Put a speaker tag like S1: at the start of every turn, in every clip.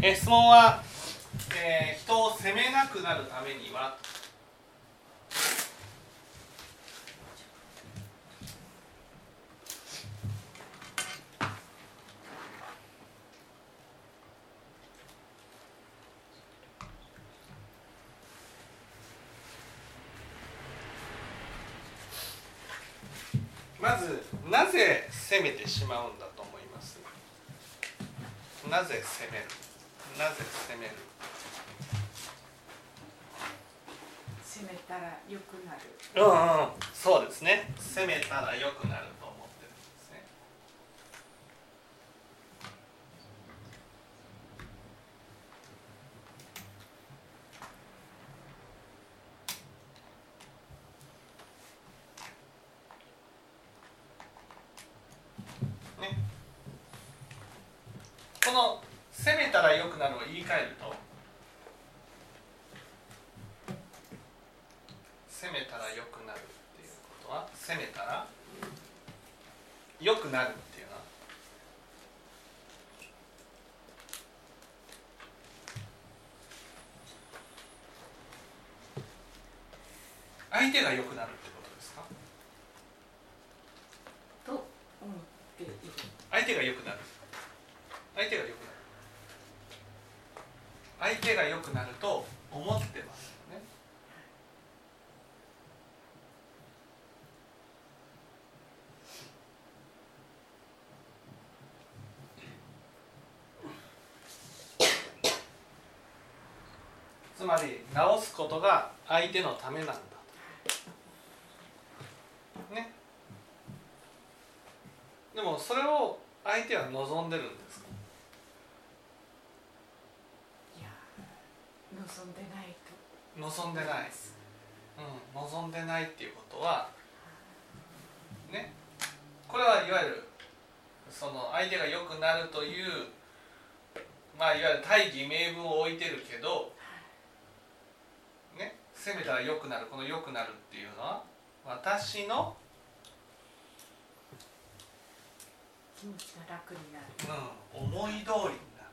S1: え質問は、えー、人を責めなくなるためには？まずなぜ責めてしまうんだと思います？なぜ責める？なぜ責める？
S2: 責めたら良くなる。
S1: うんうん。そうですね。責めたら良くなると思ってるんですねねこの責めたら良くなるを言い換えると攻めたら良くなるっていうことは攻めたら良くなるっていうのは相手が良くなるってことですか？
S2: と思っている。
S1: 相手が良くなる。相手が良くなる。相手が良くなると思ってますよね。つまり直すことが相手のためなんだねでもそれを相手は望んでるんですか？
S2: いや望んでないと。
S1: 望んでない、うん、望んでないっていうことはねこれはいわゆるその相手が良くなるというまあいわゆる大義名分を置いてるけどね攻めたら良くなるこの良くなるっていうのは私の、
S2: 気持ちが楽になる。
S1: うん、思い通りになる。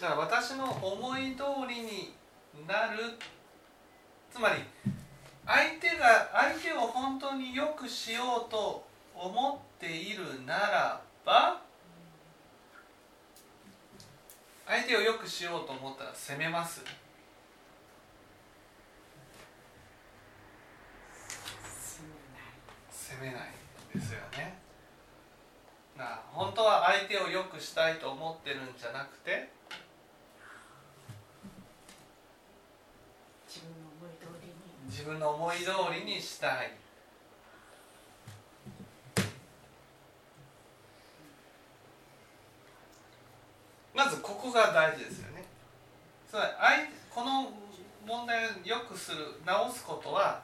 S1: だから私の思い通りになる。つまり相手が相手を本当に良くしようと思っているならば相手を良くしようと思ったら責めます。
S2: 責めない。
S1: ですよね。な本当は相手を良くしたいと思ってるんじゃなくて
S2: 自分の思い通りに。
S1: 自分の思い通りにしたいまずここが大事ですよね。つまりこの問題をよくする直すことは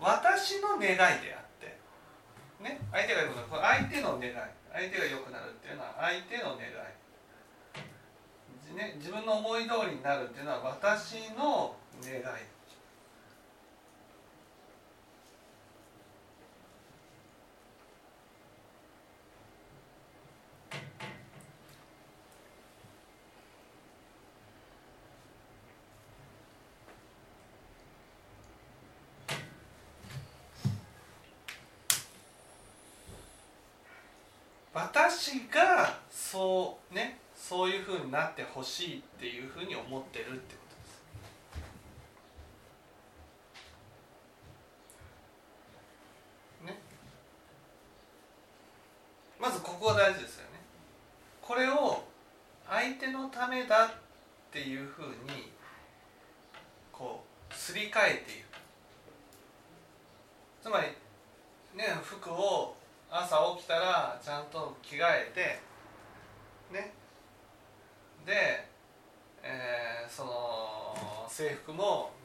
S1: 私の願いであってね相手が良くなる。これ相手の願い。相手が良くなるっていうのは相手の願い。ね、自分の思い通りになるっていうのは私の願い。私がそうねそういうふうになってほしいっていうふうに思ってるって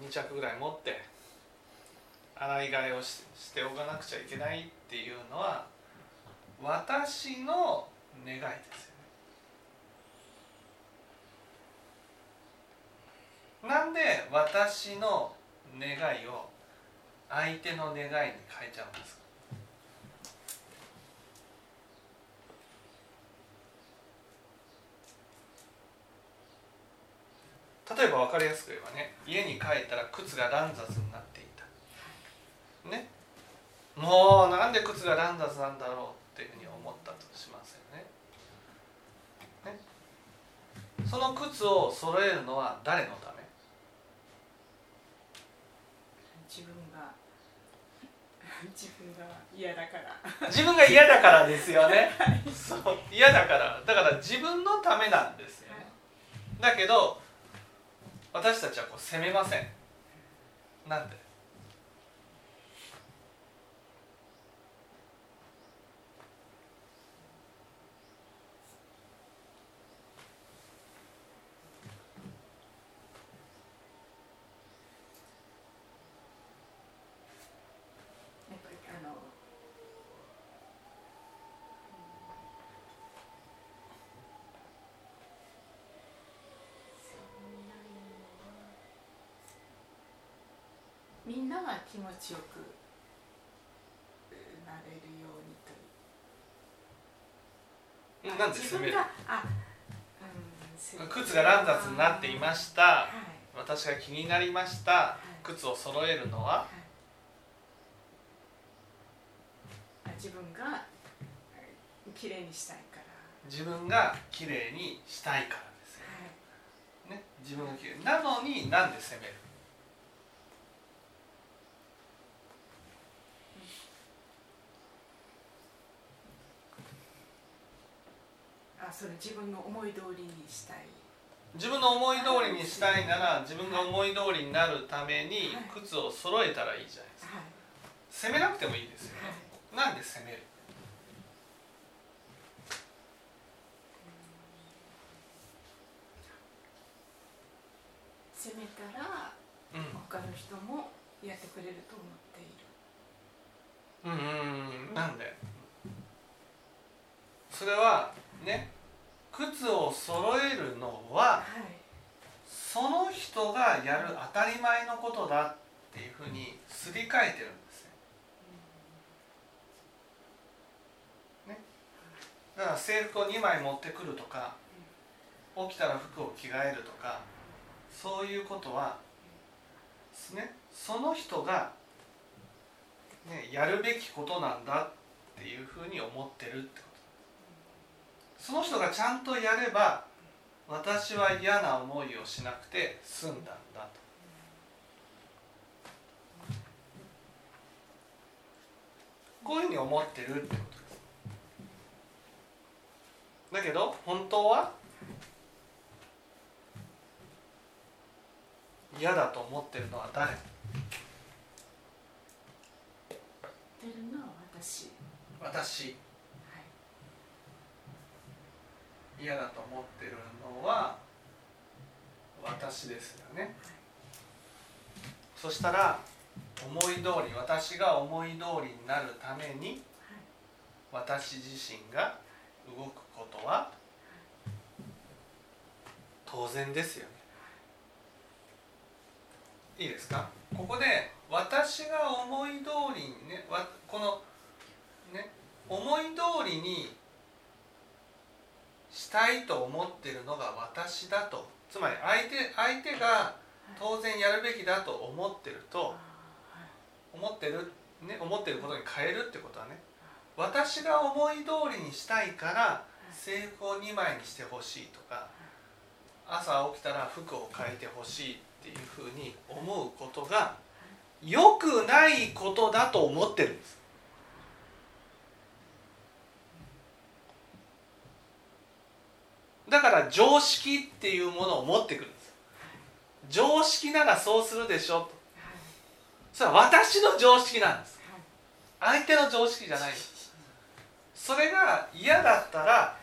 S1: 2着ぐらい持って洗い替えをししておかなくちゃいけないっていうのは私の願いですよね。なんで私の願いを相手の願いに変えちゃうんですか？例えば分かりやすく言えばね家に帰ったら靴が乱雑になっていた。ね。もうなんで靴が乱雑なんだろうっていうふうに思ったとしますよね。ね。その靴を揃えるのは誰のため？
S2: 自分が。自分が嫌だから。
S1: 自分が嫌だからですよね。そう。嫌だから。だから自分のためなんですよね。だけど私たちはこう責めません。なんで
S2: やっぱりあのみんなが気持ちよくなれるようにという。
S1: なんで責める？
S2: あ、うん
S1: 靴が乱雑になっていました。
S2: はい。
S1: 私が気になりました。靴を揃えるのは？
S2: はい。あ自分がきれいにしたいから、
S1: 自分がきれいにしたいからですよ。
S2: はい。
S1: ね？自分がきれいなのになんで責める？
S2: それ自分の思い通りにしたい。
S1: 自分の思い通りにしたいなら自分が思い通りになるために
S2: はい。
S1: 靴を揃えたらいいじゃないですか。
S2: はい。
S1: 責めなくてもいいですよ。
S2: はい。
S1: ねなんで責める？
S2: 責めたら
S1: うん。
S2: 他の人もやってくれると思っている。
S1: うんうんうん。なんで？それはね靴を揃えるのは
S2: はい
S1: その人がやる当たり前のことだっていうふうにすり替えてるんですよだから制服を2枚持ってくるとか起きたら服を着替えるとかそういうことはねその人が、ね、やるべきことなんだっていうふうに思ってるってこと。その人がちゃんとやれば私は嫌な思いをしなくて済んだんだと。こういうふうに思ってるってことです。だけど本当は嫌だと思ってるのは誰？
S2: 出るのは私。
S1: 私
S2: はい
S1: 嫌だと思ってるのは私ですよね。そしたら思い通り私が思い通りになるために私自身が動くことは当然ですよね。いいですか？ここで私が思い通りにねわこのね思い通りにしたいと思ってるのが私だと。つまり相手相手が当然やるべきだと思ってると思ってる、ね、思ってることに変えるってことはね私が思い通りにしたいから制服を2枚にしてほしいとか朝起きたら服を変えてほしいっていうふうに思うことが良くないことだと思ってるんですだから常識っていうものを持ってくるんです。常識ならそうするでしょと。それは私の常識なんです。相手の常識じゃないそれが嫌だったら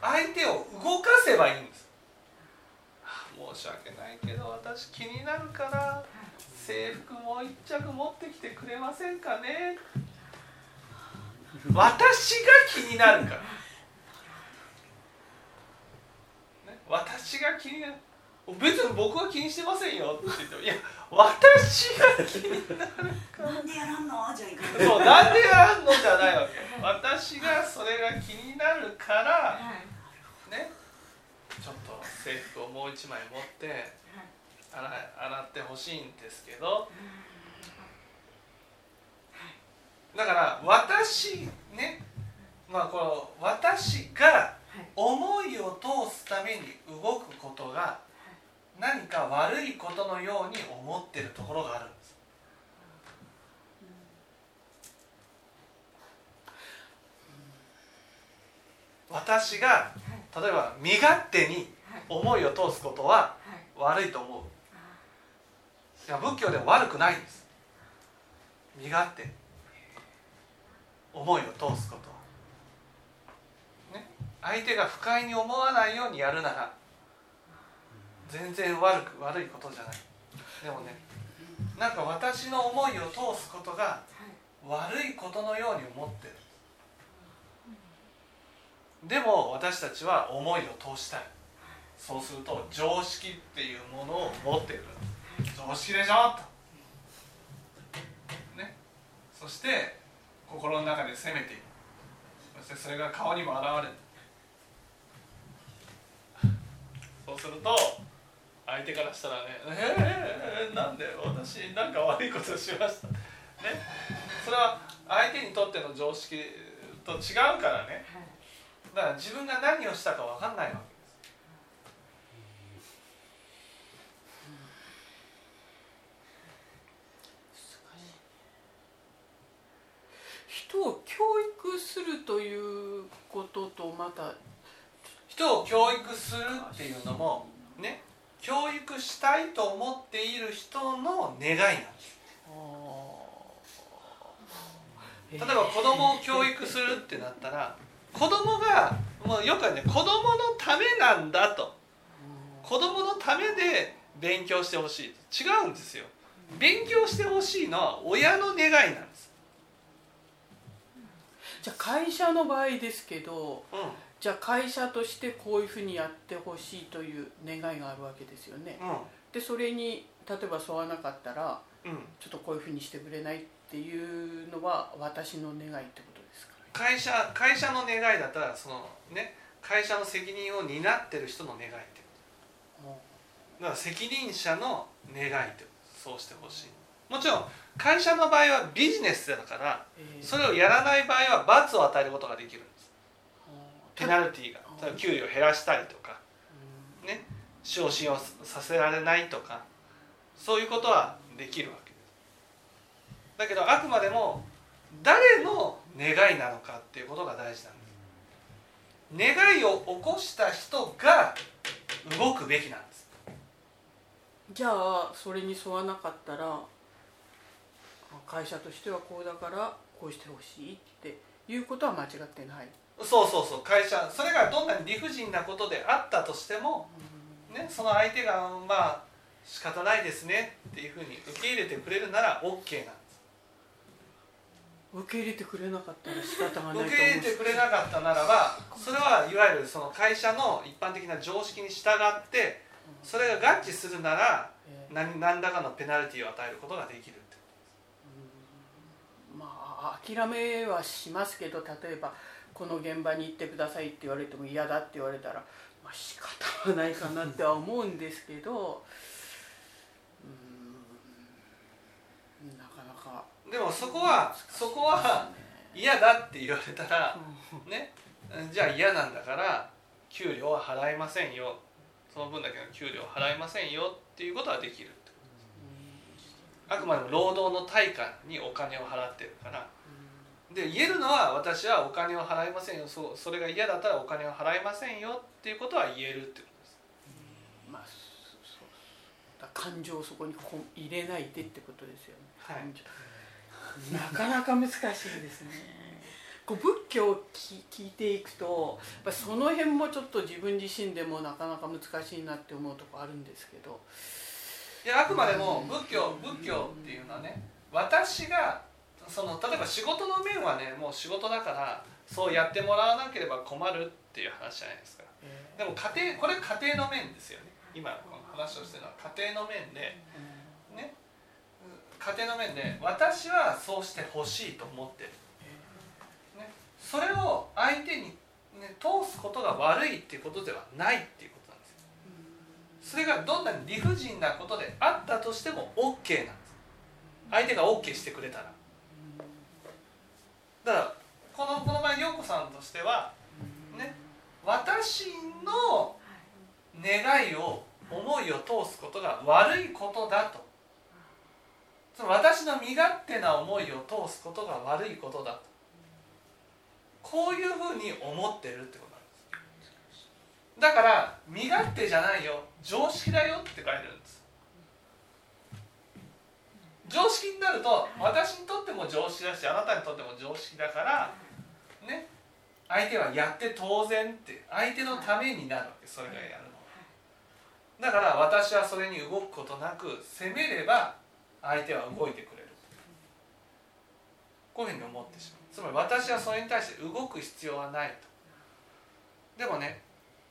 S1: 相手を動かせばいいんです。申し訳ないけど私気になるから制服もう一着持ってきてくれませんかね。私が気になるから、ね、私が気になる。別に僕は気にしてませんよって言ってもいや私が気になる
S3: なんでやらんの？じゃいかん
S1: そうなんでやらんのじゃないわけ。私がそれが気になるから
S2: はい。
S1: ね。ちょっと制服をもう一枚持って洗い洗ってほしいんですけど。だから私ね。まあこの私が
S2: はい
S1: 思いを通すために動くことが何か悪いことのように思ってるところがあるんです。私が例えば身勝手に
S2: はい。
S1: 思いを通すことは
S2: はい。
S1: 悪いと思う。いや仏教でも悪くないんです。身勝手に思いを通すことは。ね相手が不快に思わないようにやるなら全然悪く悪いことじゃない。でもねなんか私の思いを通すことが悪いことのように思ってる。でも私たちは思いを通したい。そうすると常識っていうものを持っている。常識でしょと。ね。そして心の中で責めている。そしてそれが顔にも現れる。そうすると相手からしたらね「えー、なんで？私なんか悪いことしました」ね。それは相手にとっての常識と違うからね。だから自分が何をしたか分かんないわけです。
S4: 人を教育するということとまた
S1: 人を教育するっていうのもね教育したいと思っている人の願いなんです例えば子供を教育するってなったら子供がもうよくあるね子供のためなんだと。子供のためで勉強してほしい。違うんですよ。勉強してほしいのは親の願いなんです、
S4: じゃあ会社の場合ですけど
S1: う
S4: じゃあ会社としてこういうふうにやってほしいという願いがあるわけですよね。
S1: んうん。
S4: でそれに例えば沿わなかったら
S1: うん、
S4: ちょっとこういうふうにしてくれないっていうのは私の願いってことですか
S1: 会社会社の願いだったらそのね会社の責任を担ってる人の願いってだから責任者の願いってそうしてほしい。もちろん会社の場合はビジネスだから
S4: えー。
S1: それをやらない場合は罰を与えることができるペナルティーが給料を減らしたりとか
S4: うん。
S1: ね昇進をさせられないとかそういうことはできるわけです。だけどあくまでも誰の願いなのかっていうことが大事なんです。願いを起こした人が動くべきなんです。
S4: じゃあそれに沿わなかったら会社としてはこうだからこうしてほしいっていうことは間違ってない、
S1: そうそうそう会社それがどんなに理不尽なことであったとしても、ね、その相手がまあ仕方ないですねっていうふうに受け入れてくれるなら OK なんです。
S4: 受け入れてくれなかったら仕方がないと思う
S1: 受け入れてくれなかったならばそれはいわゆるその会社の一般的な常識に従ってそれが合致するなら
S4: えー
S1: 何何らかのペナルティーを与えることができるって
S4: まあ諦めはしますけど例えばこの現場に行ってくださいって言われても嫌だって言われたら、まあ、仕方はないかなっては思うんですけどうんなかなか。
S1: でもそこはそこは
S4: ね
S1: 嫌だって言われたら
S4: うん。
S1: ねじゃあ嫌なんだから給料は払いませんよ。その分だけの給料は払いませんよっていうことはできるって。あくまでも労働の対価にお金を払ってるからで言えるのは私はお金を払いませんよ。そうそれが嫌だったらお金を払いませんよ。っていうことは言えるってことです。
S4: まあそそう。だから感情をそこに入れないでってことですよね、
S1: はい。
S4: なかなか難しいですね。こう仏教をき聞いていくとやっぱりその辺もちょっと自分自身でもなかなか難しいなって思うとこあるんですけど。
S1: いやあくまでも仏教仏教っていうのはね私がその例えば仕事の面はねもう仕事だからそうやってもらわなければ困るっていう話じゃないですか。
S4: え
S1: でも家庭これ家庭の面ですよね。今この話をしてるのは家庭の面でね。家庭の面で私はそうしてほしいと思ってる、ね、それを相手に、ね、通すことが悪いっていうことではないっていうことなんですそれがどんなに理不尽なことであったとしても OK なんです。相手が OK してくれたらだからこのこの場合陽子さんとしてはね私の願いを思いを通すことが悪いことだと。その私の身勝手な思いを通すことが悪いことだと。こういうふうに思ってるってことなんです。だから身勝手じゃないよ。常識だよって書いてる。んです常識になると私にとっても常識だしあなたにとっても常識だからね相手はやって当然って相手のためになるわけそれがやるのだから私はそれに動くことなく攻めれば相手は動いてくれる。こういうふうに思ってしまう。つまり私はそれに対して動く必要はないと。でもね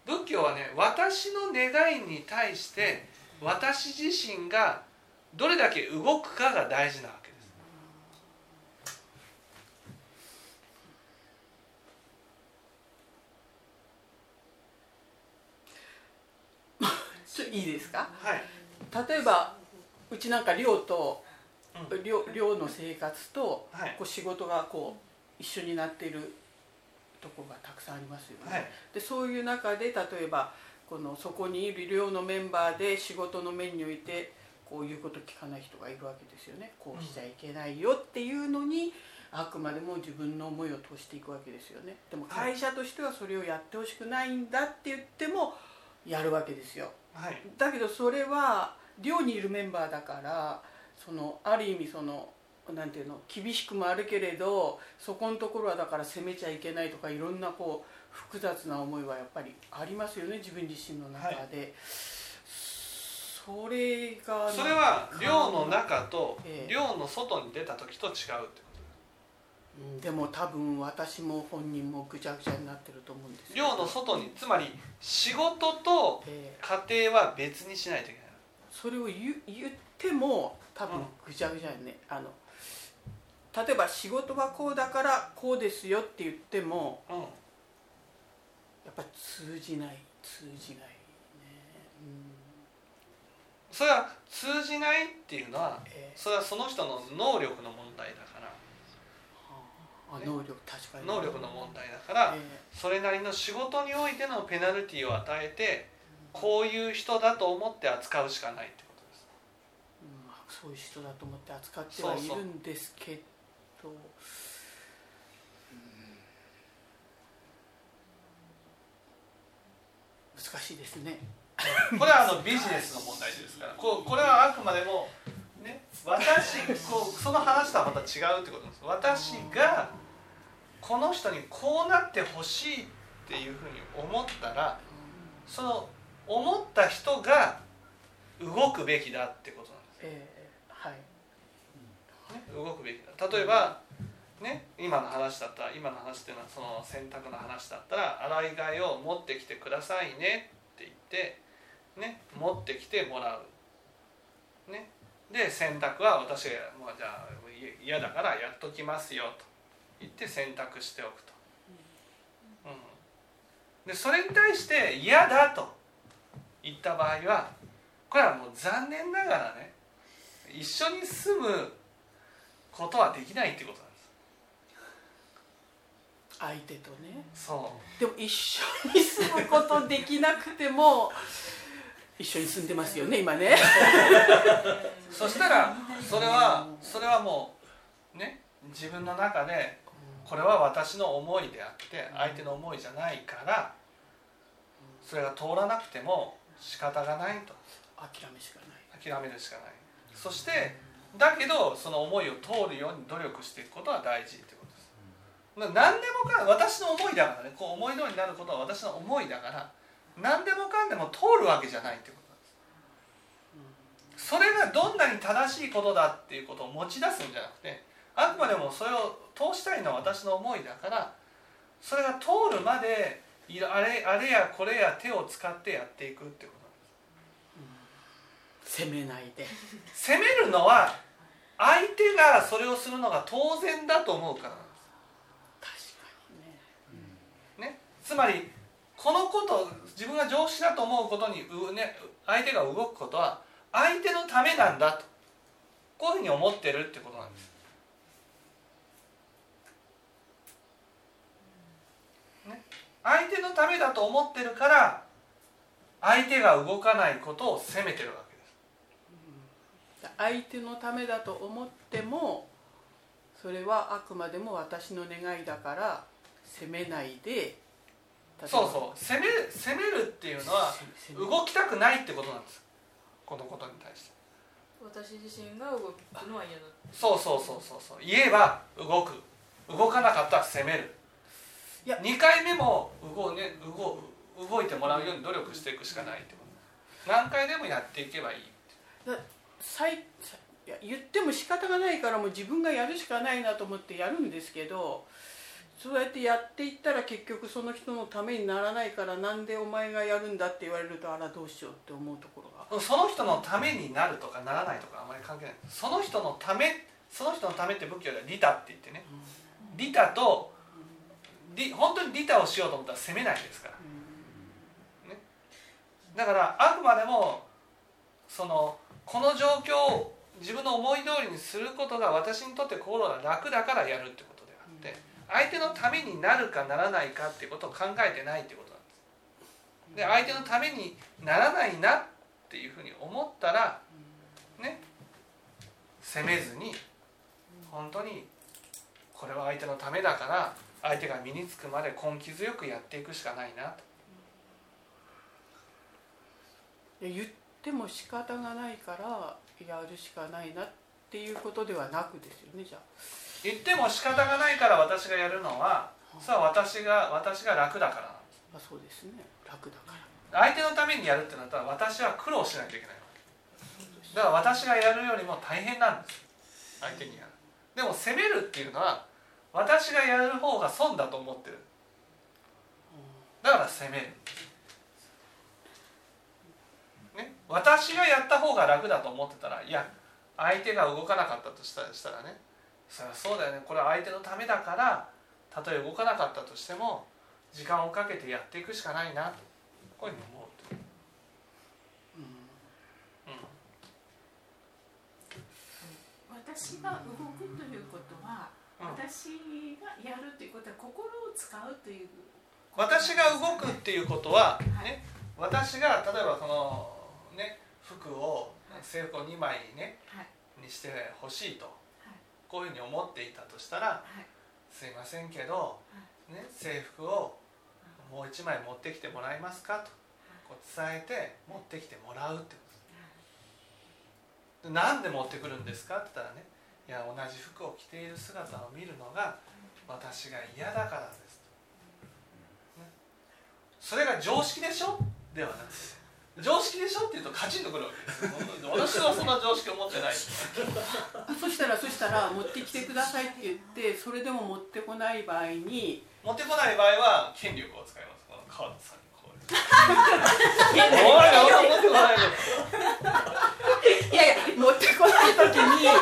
S1: 仏教はね私の願いに対して私自身がどれだけ動くかが大事なわけです。
S4: ちょいいですか？
S1: はい。
S4: 例えばうちなんか寮と
S1: うん。
S4: 寮寮の生活と
S1: はい。
S4: こう仕事がこう一緒になっているとこがたくさんありますよね。
S1: はい。
S4: でそういう中で例えばこのそこにいる寮のメンバーで仕事の面においてこういうこと聞かない人がいるわけですよね。こうしちゃいけないよっていうのに、あくまでも自分の思いを通していくわけですよね。でも会社としてはそれをやってほしくないんだって言ってもやるわけですよ。
S1: はい。
S4: だけどそれは寮にいるメンバーだからそのある意味そのなんていうの厳しくもあるけれどそこのところはだから責めちゃいけないとかいろんなこう複雑な思いはやっぱりありますよね自分自身の中で、それが
S1: それは寮の中と
S4: ええ。
S1: 寮の外に出た時と違うってこと。
S4: うんでも多分私も本人もぐちゃぐちゃになってると思うんです
S1: 寮の外につまり仕事と
S4: ええ。
S1: 家庭は別にしないといけ
S4: それを言う言っても多分ぐちゃぐちゃにね、あの例えば仕事はこうだからこうですよって言っても
S1: ない、うん、
S4: やっぱ通じない通じないね、
S1: それは通じないっていうのはそれはその人の能力の問題だから。ね。
S4: 能力確かに。
S1: 能力の問題だから
S4: え
S1: それなりの仕事においてのペナルティを与えてこういう人だと思って扱うしかないってことです。
S4: ーうん。まあそういう人だと思って扱ってはいるんですけど。うん。難しいですね
S1: これはあのビジネスの問題ですから。こうこれはあくまでもね私こうその話とはまた違うってことです。私がこの人にこうなってほしいっていうふうに思ったらその思った人が動くべきだってことなんです
S4: えーはい。
S1: ね、動くべきだ。例えば、ね、今の話だったら今の話っていうのはその洗濯の話だったら洗い替えを持ってきてくださいねって言って、ね、持ってきてもらう、ね、で洗濯は私がもうじゃあい嫌だからやっときますよと言って洗濯しておくと、うん、でそれに対して嫌だと言った場合はこれはもう残念ながらね一緒に住むことはできないっていうことなんです。
S4: 相手とね。
S1: そ
S4: でも一緒に住むことできなくても一緒に住んでますよね今ね。
S1: う そしたらそれはそれはもうね自分の中でこれは私の思いであって相手の思いじゃないからそれが通らなくても仕方がないと。
S4: 諦めしかない。
S1: 諦めるしかない。そしてだけどその思いを通るように努力していくことは大事ってことです。な何でもかん私の思いだからね。こう思い通りになることは私の思いだから何でもかんでも通るわけじゃないってことなんです。それがどんなに正しいことだっていうことを持ち出すんじゃなくてあくまでもそれを通したいのは私の思いだからそれが通るまであれあれやこれや手を使ってやっていくってことなんです。
S4: 責めないで。
S1: 責めるのは相手がそれをするのが当然だと思うからなんで
S4: 確かにね。
S1: すね。つまりこのこと自分が常識だと思うことに、ね、相手が動くことは相手のためなんだとこういうふうに思ってるってことなんです、ね、相手のためだと思ってるから相手が動かないことを責めてるわけです。
S4: 相手のためだと思ってもそれはあくまでも私の願いだから責めないで
S1: そうそう。責め責めるっていうのは動きたくないってことなんです。このことに対して。
S2: 私自身が動くのは嫌だ。
S1: そうそうそうそうそう。言えば動く。動かなかったら責める。
S4: いや。
S1: 2回目も動,、ね、動動いてもらうように努力していくしかないってこと。何回でもやっていけばいい
S4: さいさいや言っても仕方がないからもう自分がやるしかないなと思ってやるんですけどそうやってやっていったら結局その人のためにならないからなんでお前がやるんだって言われるとあらどうしようって思うところが。
S1: その人のためになるとかならないとかあまり関係ない。その人のためその人のためって仏教では利他って言ってね。利他と利本当に利他をしようと思ったら責めないですから。だからあくまでもそのこの状況を自分の思い通りにすることが私にとって心が楽だからやるってこと相手のためになるかならないかっていうことを考えてないってことなんです。で相手のためにならないなっていうふうに思ったらね責めずに本当にこれは相手のためだから相手が身につくまで根気強くやっていくしかないな。と
S4: 言っても仕方がないからやるしかないなっていうことではなくですよねじゃあ。
S1: 言っても仕方がないから私がやるのはさあ私が私が楽だからなんです。
S4: まあそうですね。楽だから。
S1: 相手のためにやるってなったら私は苦労しないといけないわけ。だから私がやるよりも大変なんです。相手にやる。でも責めるっていうのは私がやる方が損だと思ってる。だから責める、ね、私がやった方が楽だと思ってたらいや相手が動かなかったとしたしたらね。そりゃそうだよね。これは相手のためだからたとえ動かなかったとしても時間をかけてやっていくしかないなとこういうふうに思うという、
S5: 私が動くということは、
S1: うん。
S5: 私がやるということは心を使うという。
S1: 私が動くっていうことは、
S5: はい。
S1: ね、私が例えばこの、ね、服を制服を2枚ね
S5: はい。
S1: にしてほしいと。
S5: はい。
S1: こういうふうに思っていたとしたら
S5: はい「
S1: すいませんけど、ね、制服をもう1枚持ってきてもらえますか?」と。こう伝えて持ってきてもらうってこと。ですでなんで持ってくるんですか？って言ったらね「いや同じ服を着ている姿を見るのが私が嫌だからです」と、ね、それが常識でしょ？ではなくて常識でしょって言うとカチンとくるわけですよ。私はそんな常識を持ってない。
S4: あそしたらそしたら持ってきてくださいって言ってそれでも持ってこない場合に
S1: 持ってこない場合は権力を使います。この川田さんにこういうお前ら持ってこないの
S4: いやいや持ってこない時にじゃ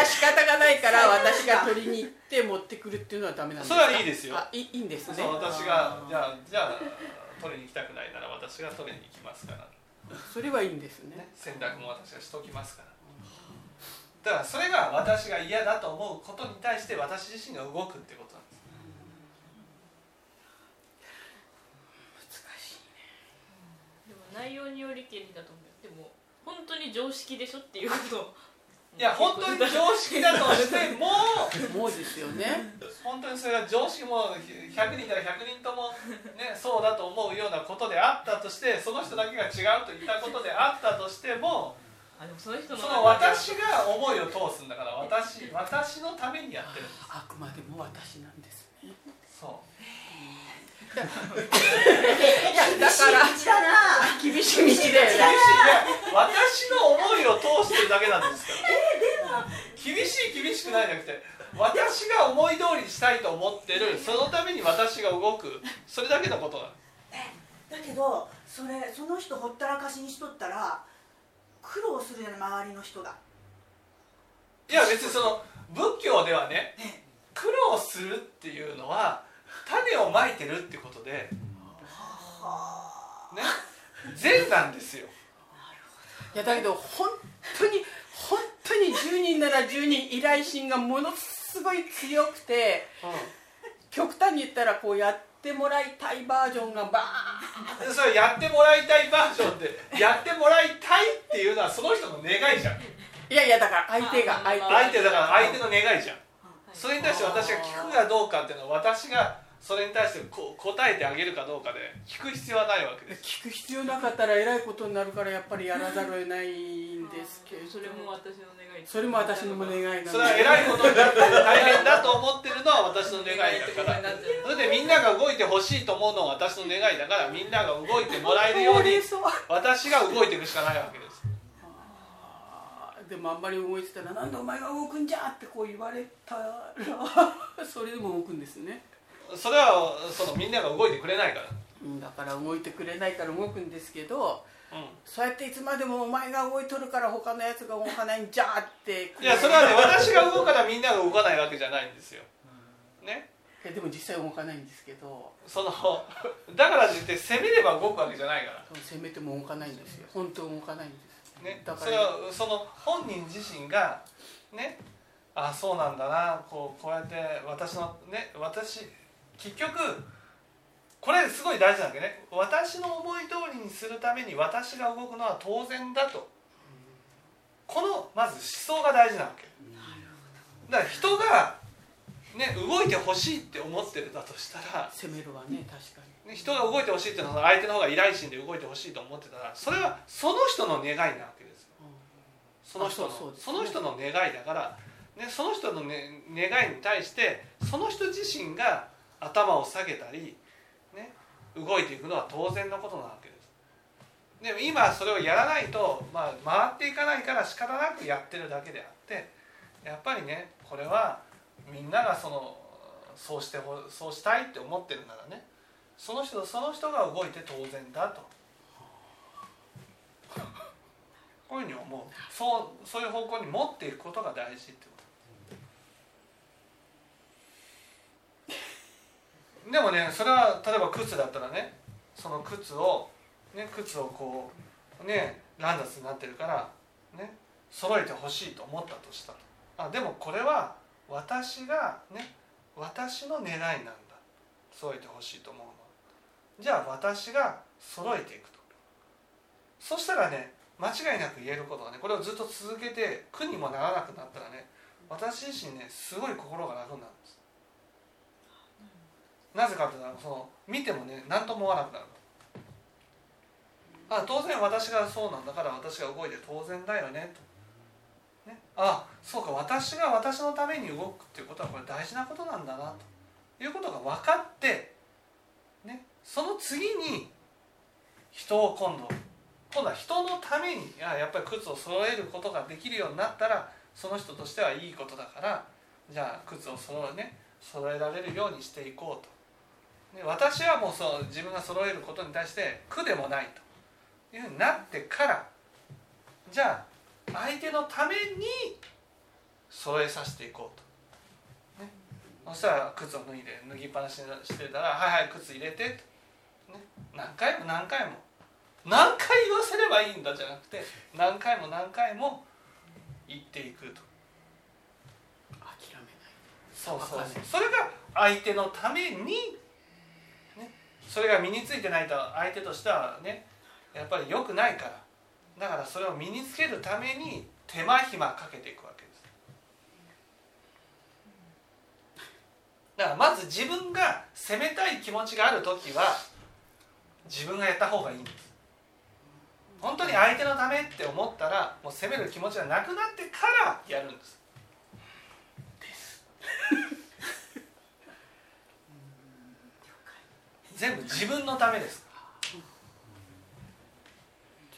S4: あ仕方がないから私が取りに行って持ってくるっていうのはダメなんです
S1: それはいいですよ。
S4: あいいいいんですね。
S1: そう私がじゃあじゃあ取りに行きたくないなら私が取りに行きますから、
S4: それはいいんですね。
S1: ね、洗濯も私がしときますから。だからそれが私が嫌だと思うことに対して私自身が動くってことなんです。
S4: 難しい
S2: でも内容によりけりだと思う。でも本当に常識でしょっていうことを
S1: いや本当に常識だとして も
S4: もうですよね。
S1: 本当にそれが常識も100人いたら100人とも、ね、そうだと思うようなことであったとしてその人だけが違うといったことであったとしても
S2: あでもその人の
S1: その私が思いを通すんだから私私のためにやってるんです。
S4: あくまでも私なんでだから厳しい道だよね
S1: いや私の思いを通してるだけなんですから。厳しい厳しくないじゃなくて私が思い通りにしたいと思ってるそのために私が動く。それだけのことなんです
S3: だけどそれその人ほったらかしにしとったら苦労するじゃない周りの人が。
S1: いや別にその仏教ではね
S3: ね
S1: 苦労するっていうのは種をまいてるってことで
S3: は
S1: ね善なんですよ。
S4: いやだけど本当に本当に10人なら10人依頼心がものすごい強くて極端に言ったらこうやってもらいたいバージョンがバーン。
S1: それやってもらいたいバージョンでやってもらいたいっていうのはその人の願いじゃん。
S4: いやいやだから相手が相手。
S1: 相手だから相手の願いじゃん。それに対して私が聞くかどうかっていうのは私がそれに対してこう答えてあげるかどうかで聞く必要はないわけです。
S4: 聞く必要なかったらえらいことになるからやっぱりやらざるを得ないんですけど。
S5: それも私の願い
S4: それも私の願いなんで
S1: それは偉いことになって大変だと思ってるのは私の願いだから。それでみんなが動いてほしいと思うのは私の願いだからみんなが動いてもらえるように私が動いていくしかないわけです。
S4: でもあんまり動いてたら「なんでお前が動くんじゃ!」ってこう言われたら それでも動くんですね
S1: それはそのみんなが動いてくれないから。
S4: うんだから動いてくれないから動くんですけど
S1: うん。
S4: そうやっていつまでもお前が動いとるから他のやつが動かないんじゃって
S1: いやそれはね私が動くからみんなが動かないわけじゃないんですよ。ね。
S4: えでも実際動かないんですけど。
S1: その だからといって攻めれば動くわけじゃないから。
S4: 攻めても動かないんですよ。本当動かないんです。
S1: ね。
S4: だ、から。
S1: それはその本人自身がね。あそうなんだなこうこうやって私のね私結局これすごい大事なんだけどね。私の思い通りにするために私が動くのは当然だと。このまず思想が大事なわけ。だから人がね動いてほしいって思ってるんだとしたら
S4: 攻めるわね確かに。
S1: ね人が動いてほしいっていうのは相手の方が依頼心で動いてほしいと思ってたらそれはその人の願いなわけですよ。その人の
S4: あそそ
S1: の人の願いだから、ね、その人の、ね、願いに対してその人自身が頭を下げたり、ね、動いていくのは当然のことなわけです。でも今それをやらないと、まあ、回っていかないから仕方なくやってるだけであってやっぱりねこれはみんながそのそうしてそうしたいって思ってるならねその人その人が動いて当然だと。こういうふうに思う。そうそういう方向に持っていくことが大事ってこと。でもねそれは例えば靴だったらねその靴をね靴をこうね乱雑になってるからね揃えてほしいと思ったとしたらあでもこれは私がね私の願いなんだ。揃えてほしいと思うの。じゃあ私が揃えていくと。そしたらね間違いなく言えることはねこれをずっと続けて苦にもならなくなったらね私自身ねすごい心が楽になるんです。なぜかというとその見てもね何とも思わなくなるあ当然私がそうなんだから私が動いて当然だよねと、ね、あそうか私が私のために動くっていうことはこれ大事なことなんだなと。いうことが分かって、ね、その次に人を今度今度は人のためにあやっぱり靴を揃えることができるようになったらその人としてはいいことだからじゃあ靴を揃え,、ね、揃えられるようにしていこうと、私はもうそう自分が揃えることに対して苦でもないというふうになってからじゃあ相手のために揃えさせていこうと、ね、そしたら靴を脱いで脱ぎっぱなしにしてたら「はいはい靴入れて」と、ね、何回も何回も。何回言わせればいいんだじゃなくて何回も何回も言っていくと。
S4: 諦めない。
S1: そうそう。それが相手のために、ね、それが身についてないと相手としてはねやっぱり良くないから。だからそれを身につけるために手間暇かけていくわけです。だからまず自分が責めたい気持ちがある時は自分がやった方がいいんです。本当に相手のためって思ったらもう責める気持ちがなくなってからやるんです。全部自分のためです。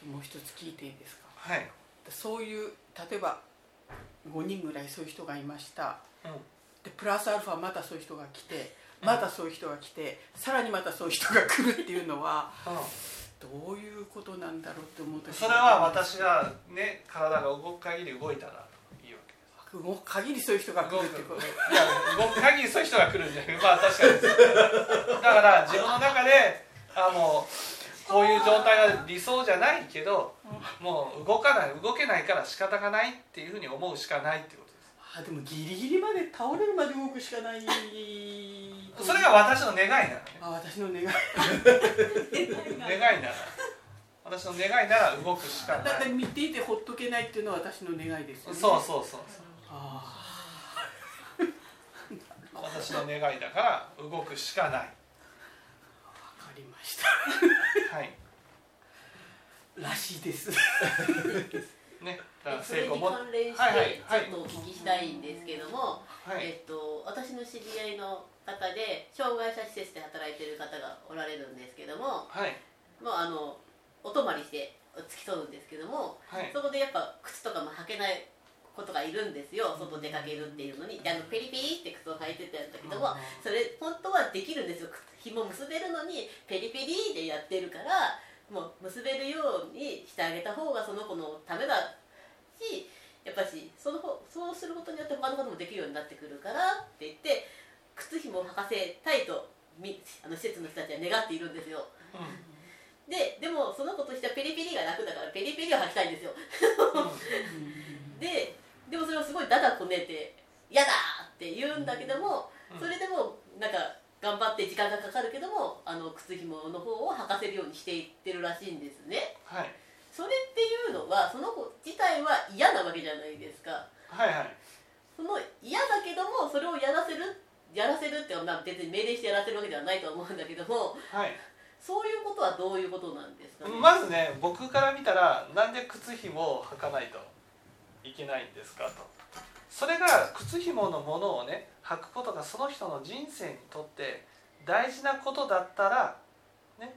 S4: もう一つ聞いていいですか？
S1: はい、
S4: そういう例えば5人ぐらいそういう人がいました。
S1: うん。
S4: でプラスアルファまたそういう人が来てまたそういう人が来てさらにまたそういう人が来るっていうのはどういうことななんだろうって思う時
S1: それは私がね体が動く限り動いたら
S4: 動く。限りそういう人が来
S1: 動く
S4: るってこと。
S1: いや動く限りそういう人が来るんじゃない。まあ確かに。だから自分の中であもうこういう状態が理想じゃないけどもう動かない。動けないから仕方がないっていうふうに思うしかないってことです。
S4: あでもギリギリまで倒れるまで動くしかない。
S1: それが私の願いならね。
S4: あ私の願い。
S1: 願いなら。私の願いなら動くしか
S4: だって
S1: ない
S4: 見ていてほっとけないっていうのは私の願いですよね。
S1: そうそうそうそう。
S4: あ
S1: 私の願いだから動くしかない。
S4: あわかりました。
S1: はい。
S4: らしいです。
S1: ね
S6: それに関連して
S1: はいはいはい。
S6: ちょっとお聞きしたいんですけども、
S1: はい。
S6: えっと、私の知り合いの方で障害者施設で働いてる方がおられるんですけども
S1: はい。
S6: もうあのお泊まりして付き添うんですけども
S1: はい。
S6: そこでやっぱ靴とかも履けない子とかいるんですよ。外出かけるっていうのに。であのペリペリって靴を履いてたんだけどもそれ本当はできるんですよ。紐結べるのにペリペリでやってるからもう結べるようにしてあげた方がその子のためだしやっぱしその方そうすることによって他のこともできるようになってくるからって言って靴紐を履かせたいとみあの施設の人たちは願っているんですよ。ででもその子としてはペリペリが楽だからペリペリを履きたいんですよ。ででもそれをすごいだだこねて「嫌だ!」って言うんだけども、
S1: うん。
S6: それでもなんか頑張って時間がかかるけどもあの靴紐の方を履かせるようにしていってるらしいんですね。
S1: はい。
S6: それっていうのはその子自体は嫌なわけじゃないですか。
S1: はいはい。
S6: その嫌だけどもそれをやらせるやらせるっていう別に命令してやらせるわけではないとは思うんだけども
S1: はい。
S6: そういうことはどういうことなんですかね、
S1: まずね僕から見たらなんで靴紐を履かないといけないんですかと。それが靴紐のものをね履くことがその人の人生にとって大事なことだったらね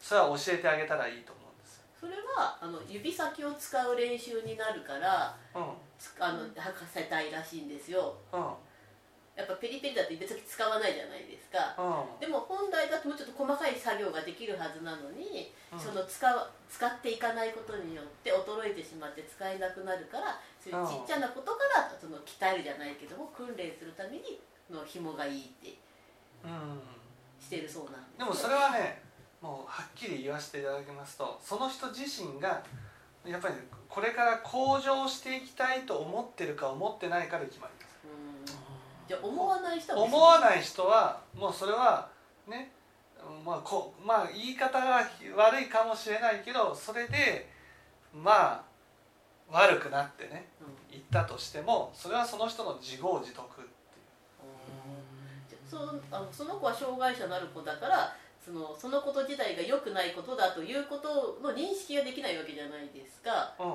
S1: それは教えてあげたらいいと思うんです。よ
S6: それはあの指先を使う練習になるから
S1: うん。
S6: つあの履かせたいらしいんですよ。
S1: うん
S6: やっぱペリペリだって指先使わないじゃないですか。
S1: うん。
S6: でも本来だともうちょっと細かい作業ができるはずなのに、
S1: うん。
S6: その使う使っていかないことによって衰えてしまって使えなくなるからそういうちっちゃなことからその鍛えるじゃないけども訓練するためにの紐がいいって
S1: うん
S6: してるそうなんです。
S1: でもそれはねもうはっきり言わせていただきますとその人自身がやっぱりこれから向上していきたいと思ってるか思ってないかで決まります
S6: うんじゃあ思わない人は
S1: 思わない人はもうそれはねまあこまあ言い方が悪いかもしれないけどそれでまあ悪くなってね
S6: うん。
S1: 言ったとしてもそれはその人の自業自得っていう。
S6: そあのその子は障害者になる子だからそのそのこと自体が良くないことだということの認識ができないわけじゃないですか。
S1: うん、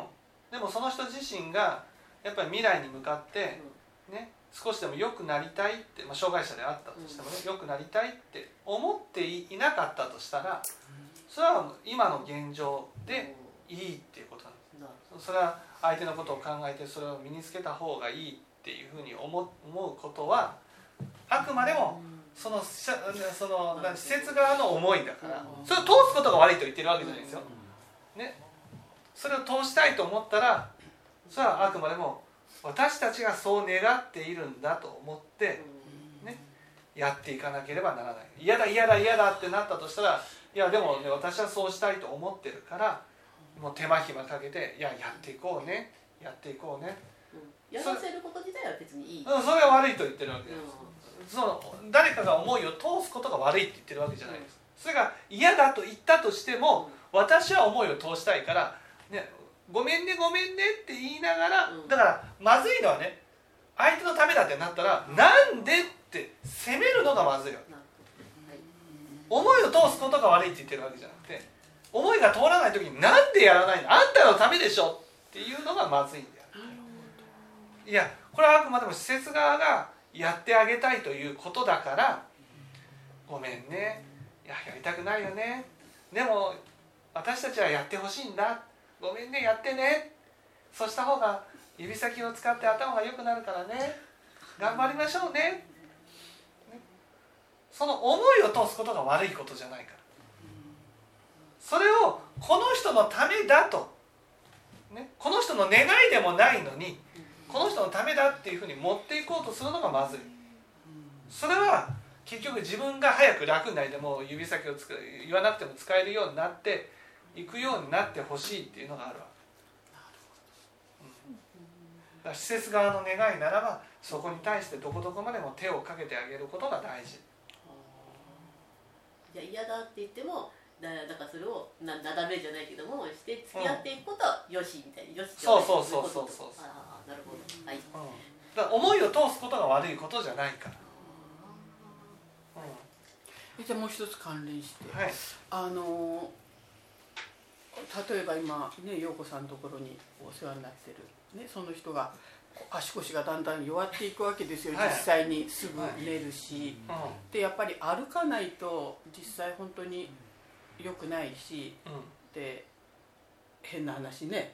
S1: でもその人自身がやっぱり未来に向かって、ね、少しでも良くなりたいって、まあ、障害者であったとしてもね、良くなりたいって思っていなかったとしたらそれは今の現状でいいっていうことなんです。それは相手のことを考えてそれを身につけた方がいいっていうふうに思思うことはあくまでもそのそのな施設側の思いだからそれを通すことが悪いと言ってるわけじゃないですよ。ね、それを通したいと思ったらそれはあくまでも私たちがそう願っているんだと思ってねやっていかなければならない。嫌だ嫌だ嫌だってなったとしたらいやでもね私はそうしたいと思ってるからもう手間暇かけていややっていこうねやっていこうね、
S6: うん。やらせること自体は別にいい。
S1: うん、それが悪いと言ってるわけです、
S6: う
S1: その誰かが思いを通すことが悪いって言ってるわけじゃないです。それが嫌だと言ったとしても私は思いを通したいから、ね、ごめんねごめんねって言いながら、
S6: うん。
S1: だからまずいのはね相手のためだってなったらなんでって責めるのがまずいよ
S6: んなる
S1: 思いを通すことが悪いって言ってるわけじゃなくて思いが通らない時になんでやらないの？あんたのためでしょっていうのがまずいんだよ。いやこれはあくまでも施設側がやってあげたいということだからごめんね。いややりたくないよね。でも私たちはやってほしいんだごめんねやってね。そうした方が指先を使って頭が良くなるからね。頑張りましょうね。ね。その思いを通すことが悪いことじゃないから。それをこの人のためだと、ね、この人の願いでもないのにこの人のためだっていうふうに持っていこうとするのがまずい。それは結局自分が早く楽になりでも指先をつく言わなくても使えるようになっていくようになってほしいっていうのがあるわ。け、うん、だから施設側の願いならばそこに対してどこどこまでも手をかけてあげることが大事。
S6: じゃあ嫌だって言ってもだだからそれをななだめじゃないけどもして付き合っていくことはよしみたいな、よし
S1: そうそうそうそうそう
S6: ああなるほど。はい、
S1: うん、だ思いを通すことが悪いことじゃないから、
S4: うん、じゃあもう一つ関連して、
S1: はい、
S4: あの例えば今ね陽子さんのところにお世話になってる、ね、その人が足腰がだんだん弱っていくわけですよ、はい、実際にすぐ寝るし、はい、でやっぱり歩かないと実際本当に良くないし、うん、で変な話ね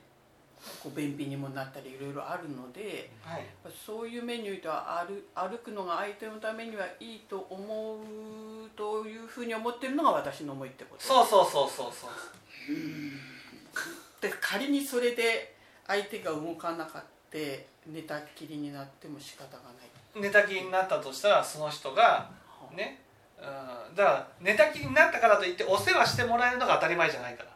S4: こう便秘にもなったりいろいろあるので、はい、そういう面においては歩歩くのが相手のためにはいいと思うというふうに思ってるのが私の思いってこと。
S1: そうそうそうそうそう
S4: で仮にそれで相手が動かなかった寝たきりになっても仕方がない。
S1: 寝たきりになったとしたらその人がね、うん、だから寝たきりになったからといってお世話してもらえるのが当たり前じゃないから。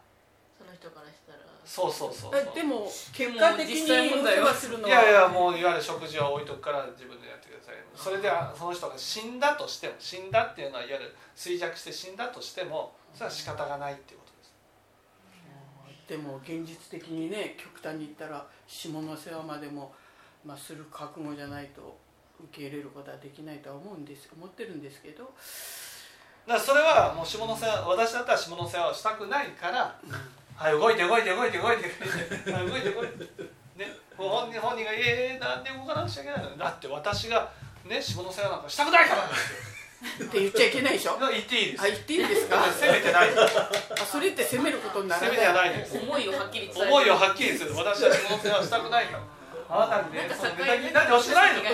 S6: その人からしたら。
S1: そうそうそう
S4: でも結果的にお世話するの
S1: は。いやいやもういわゆる食事は置いとくから自分でやってくださいそれではその人が死んだとしても死んだっていうのはいわゆる衰弱して死んだとしてもそれは仕方がないっていうこと
S4: でも現実的にね極端に言ったら下の世話までも、まあ、する覚悟じゃないと受け入れることはできないとは思うんです思ってるんですけど。
S1: だからそれはもう下の世話私だったら下の世話をしたくないから「はい動いて動いて動いて動いて動いて動いて動いて」ね、本人本人が「ええー、なんで動かなくちゃいけないの?」だって私がね下の世話なんかしたくないからですよ
S4: って言っちゃいけないでしょ？
S1: 言っていいです。
S4: あ言っていいんですか？
S1: 責めてない。
S4: あそれって責めることにならない。
S1: 責めてないです。
S6: 思いをはっきり伝え
S1: 思いをはっきりする。私はその世話したくないから。あなたにねそのネタになんで欲しくないの？
S4: 境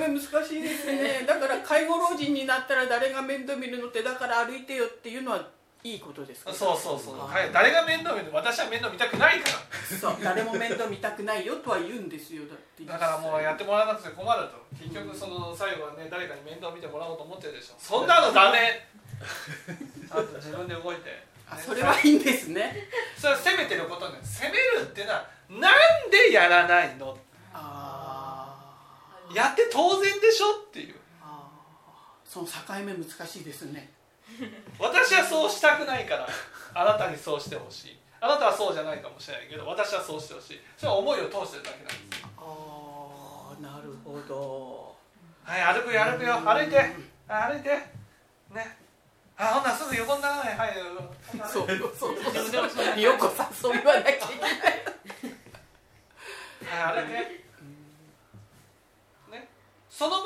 S4: 目難しいですね。だから介護老人になったら誰が面倒見るの？ってだから歩いてよっていうのはいいことですか？
S1: そうそうそう、はい、誰が面倒見る私は面倒見たくないから。
S4: そう誰も面倒見たくないよとは言うんですよ。だって
S1: だからもうやってもらわなくて困ると。結局その最後はね誰かに面倒見てもらおうと思ってるでしょ。そんなのダメ。あと自分で動いて、ね、
S4: それはいいんですね。
S1: それは責めてることね。責めるっていうのはなんでやらないの？やって当然でしょっていう。
S4: その境目難しいですね
S1: 私はそうしたくないからあなたにそうしてほしい。あなたはそうじゃないかもしれないけど私はそうしてほしい。それは思いを通してるだけなんです。
S4: ああなるほど。
S1: はい歩くよ歩くよ。歩いて。歩いて。ね。あほんならすぐ横にならない。はい
S4: そう。そうそうよこさんそう言わなきゃいけない。
S1: はい歩いてその場合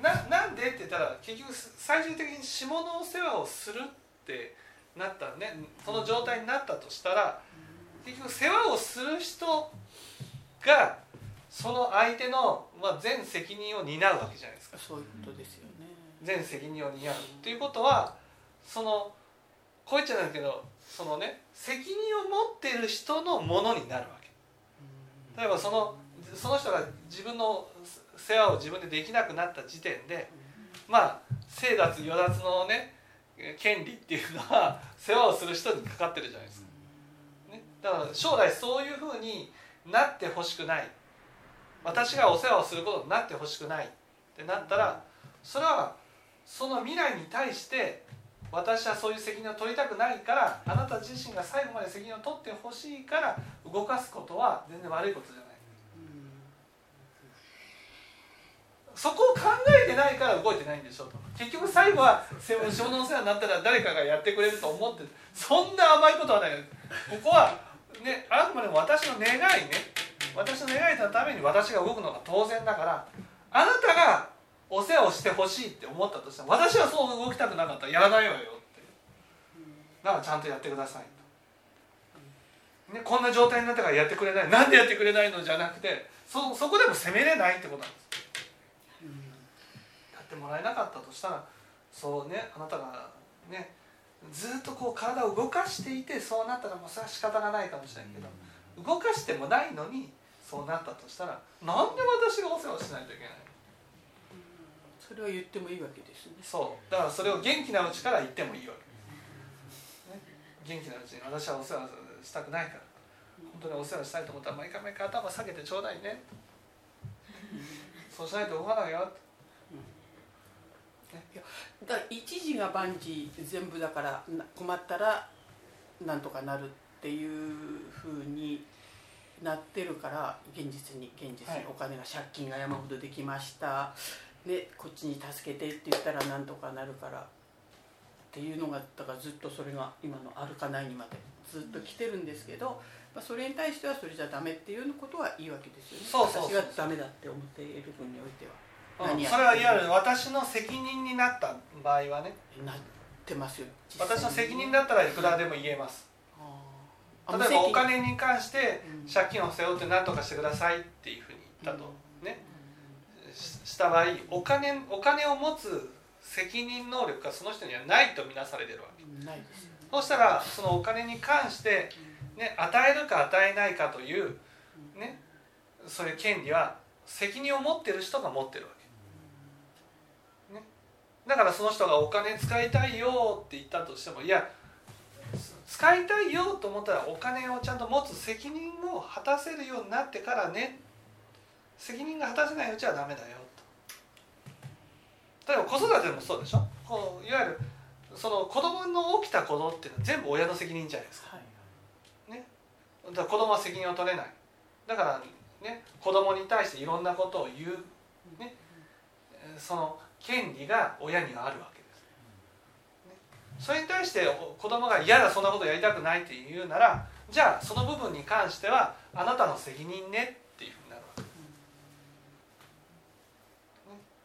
S1: ななんでって言ったら結局最終的に下のお世話をするってなったらね。その状態になったとしたら結局世話をする人がその相手の、まあ、全責任を担うわけじゃないですか。
S4: そういうことですよね。
S1: 全責任を担う。っていうことはそのこう言っちゃうんだけどそのね責任を持っている人のものになるわけ。例えばそのその人が自分の世話を自分でできなくなった時点でまあ生脱与脱のね権利っていうのは世話をする人にかかってるじゃないですか。ね、だから将来そういうふうになってほしくない。私がお世話をすることになってほしくない。ってなったらそれはその未来に対して私はそういう責任を取りたくないからあなた自身が最後まで責任を取ってほしいから動かすことは全然悪いことじゃない。そこを考えてないから動いてないんでしょと。結局最後は小のお世話になったら誰かがやってくれると思ってそんな甘いことはない。ここはねあくまでも私の願いね。私の願いのために私が動くのが当然だからあなたがお世話をしてほしいって思ったとしても私はそう動きたくなかったらやらないわよって。だからちゃんとやってくださいと、ね、こんな状態になったからやってくれない。なんでやってくれないのじゃなくてそそこでも責めれないってことなんです。もらえなかったとしたらそうねあなたがねずっとこう体を動かしていてそうなったらもうそれは仕方がないかもしれないけど動かしてもないのにそうなったとしたらなんで私がお世話をしないといけないの？
S4: それは言ってもいいわけですね。
S1: そう。だからそれを元気なうちから言ってもいいわけ、ね、元気なうちに私はお世話したくないから。本当にお世話したいと思ったら毎回毎回頭下げてちょうだいね。そうしないと動かないよ
S4: ら一時が万事全部だからな困ったらなんとかなるっていうふうになってるから現実に現実
S1: はい
S4: にお金が借金が山ほどできました、ね、こっちに助けてって言ったらなんとかなるから。っていうのがだからずっとそれが今のあるかないにまでずっと来てるんですけど、まあ、それに対してはそれじゃダメっていうことはいいわけですよね。私がダメだって思っている分においては。
S1: うん
S4: 何や
S1: それはいわゆる。私の責任になった場合はね。
S4: なってますよ。
S1: 私の責任だったらいくらでも言えます。例えばお金に関して
S4: うん
S1: 借金を背負って何とかしてくださいっていうふうに言ったとね。しした場合お金お金を持つ責任能力がその人にはないとみなされてるわけ。
S4: うん。ないですよ
S1: そうしたらそのお金に関して、ね、与えるか与えないかという、ね、そういう権利は責任を持ってる人が持ってるわけ、ね、だからその人がお金使いたいよって言ったとしてもいや使いたいよと思ったらお金をちゃんと持つ責任を果たせるようになってからね責任が果たせないうちはダメだよと。例えば子育てもそうでしょ？こういわゆるその子供の起きたことっていうのは全部親の責任じゃないですか。
S4: はい。
S1: だから子供は責任を取れない。だからね子供に対していろんなことを言う、ね、えーその権利が親にはあるわけです、ね、それに対してお子供が嫌だそんなことやりたくないって言うならじゃあその部分に関してはあなたの責任ねっていうふうになるわけ、ね、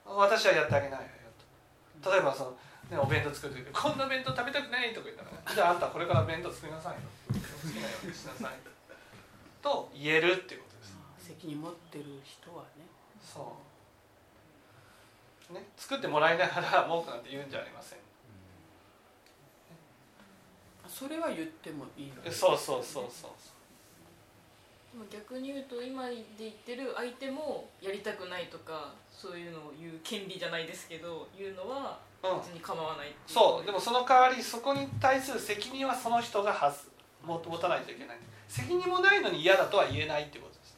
S1: 私はやってあげないわよと。例えばその、ね、お弁当作る時こんな弁当食べたくないとか言ったら、ね、じゃああんたこれから弁当作りなさいよ。好きなようにしなさいと言えるっていうことです。
S4: 責任持ってる人はね。
S1: そうね作ってもらいながら文句なんて言うんじゃありません。
S4: それは言ってもいいわけ
S1: そうそうそうそう
S2: 逆に言うと今で言ってる相手もやりたくないとかそういうのを言う権利じゃないですけど言うのは
S1: うん
S2: 別に構わないってい
S1: そうでもその代わりそこに対する責任はその人がはずも持たないといけない。責任もないのに嫌だとは言えないってことです。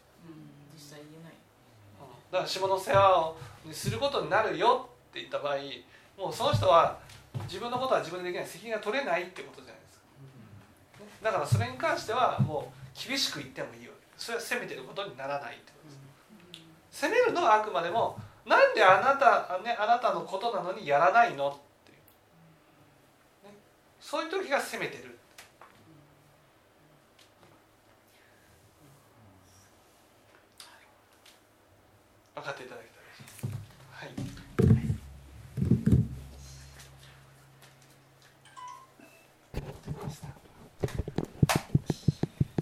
S2: 実際言えない。
S1: うん。だから下の世話をすることになるよって言った場合もうその人は自分のことは自分でできない責任が取れないってことじゃないですか、ね。だからそれに関してはもう厳しく言ってもいいわけそれは責めてることにならないってことです。責めるのはあくまでもなんであなた,、ね、あなたのことなのにやらないのっていう、ね、そういう時が責めてる。分かっていただ